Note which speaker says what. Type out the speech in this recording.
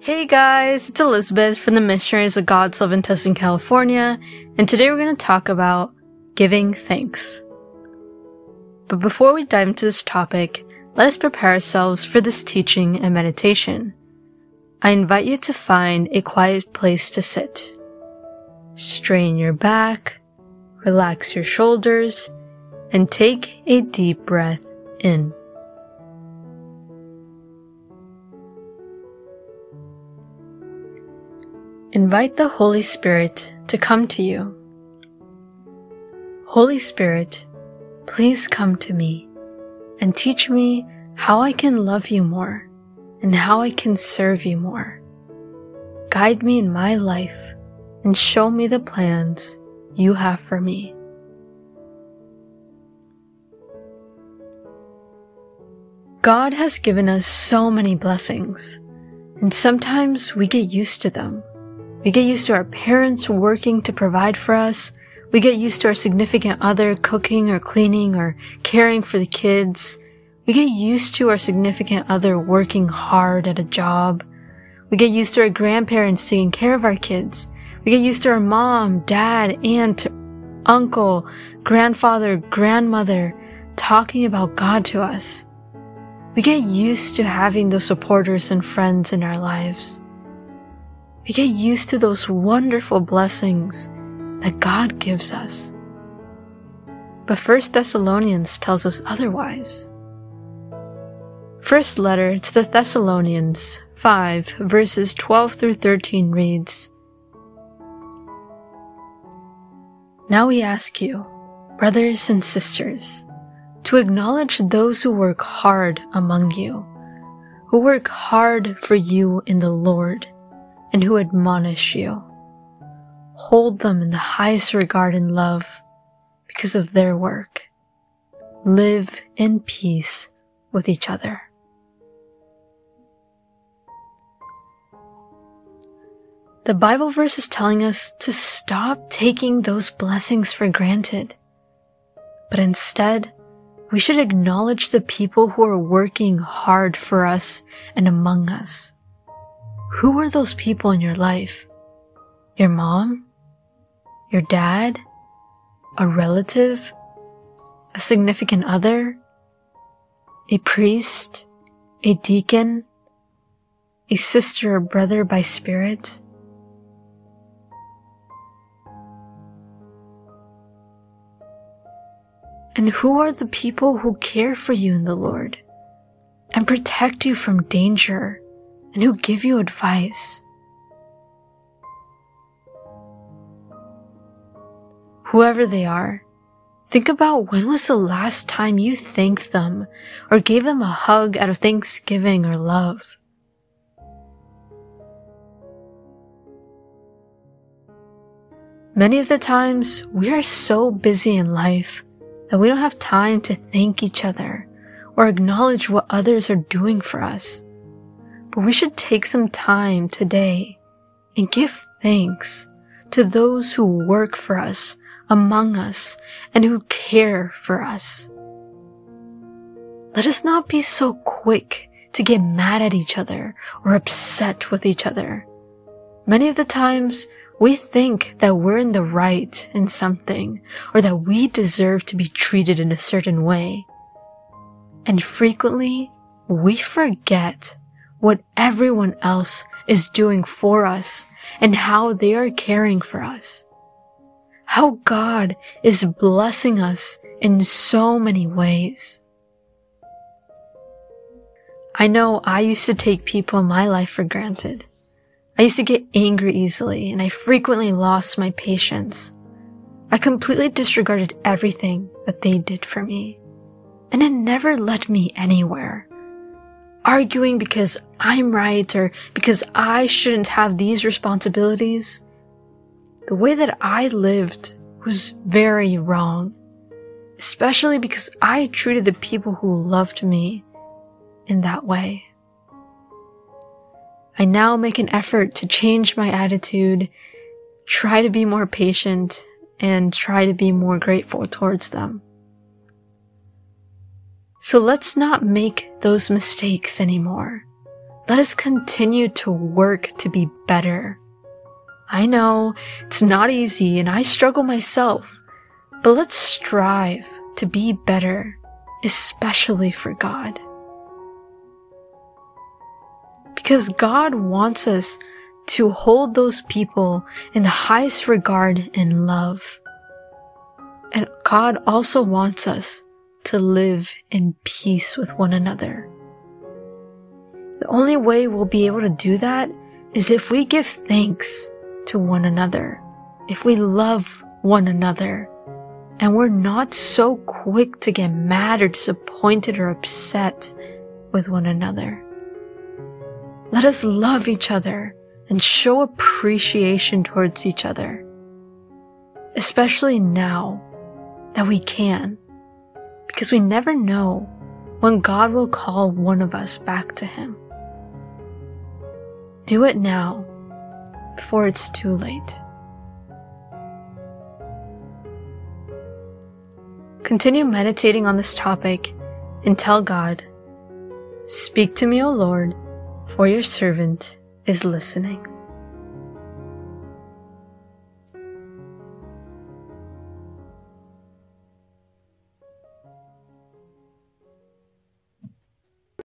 Speaker 1: Hey guys, it's Elizabeth from the Missionaries of God's Love in California, and today we're going to talk about giving thanks. But before we dive into this topic, let us prepare ourselves for this teaching and meditation. I invite you to find a quiet place to sit. Strain your back, relax your shoulders, and take a deep breath in. Invite the Holy Spirit to come to you. Holy Spirit, please come to me and teach me how I can love you more and how I can serve you more. Guide me in my life and show me the plans you have for me. God has given us so many blessings, and sometimes we get used to them. We get used to our parents working to provide for us. We get used to our significant other cooking or cleaning or caring for the kids. We get used to our significant other working hard at a job. We get used to our grandparents taking care of our kids. We get used to our mom, dad, aunt, uncle, grandfather, grandmother talking about God to us. We get used to having those supporters and friends in our lives we get used to those wonderful blessings that God gives us. But First Thessalonians tells us otherwise. First letter to the Thessalonians 5 verses 12 through 13 reads, Now we ask you, brothers and sisters, to acknowledge those who work hard among you, who work hard for you in the Lord and who admonish you. Hold them in the highest regard and love because of their work. Live in peace with each other. The Bible verse is telling us to stop taking those blessings for granted, but instead, we should acknowledge the people who are working hard for us and among us. Who were those people in your life? Your mom? Your dad? A relative? A significant other? A priest? A deacon? A sister or brother by spirit? And who are the people who care for you in the Lord and protect you from danger and who give you advice. Whoever they are, think about when was the last time you thanked them or gave them a hug out of thanksgiving or love. Many of the times we are so busy in life that we don't have time to thank each other or acknowledge what others are doing for us. But we should take some time today and give thanks to those who work for us, among us, and who care for us. Let us not be so quick to get mad at each other or upset with each other. Many of the times we think that we're in the right in something or that we deserve to be treated in a certain way. And frequently we forget what everyone else is doing for us and how they are caring for us. How God is blessing us in so many ways. I know I used to take people in my life for granted. I used to get angry easily and I frequently lost my patience. I completely disregarded everything that they did for me and it never led me anywhere arguing because I'm right or because I shouldn't have these responsibilities. The way that I lived was very wrong, especially because I treated the people who loved me in that way. I now make an effort to change my attitude, try to be more patient, and try to be more grateful towards them. So let's not make those mistakes anymore. Let us continue to work to be better. I know it's not easy and I struggle myself, but let's strive to be better, especially for God. Because God wants us to hold those people in the highest regard and love. And God also wants us to live in peace with one another. The only way we'll be able to do that is if we give thanks to one another, if we love one another, and we're not so quick to get mad or disappointed or upset with one another. Let us love each other and show appreciation towards each other, especially now that we can, because we never know when God will call one of us back to Him. Do it now before it's too late. Continue meditating on this topic and tell God, Speak to me, O Lord, for your servant is listening.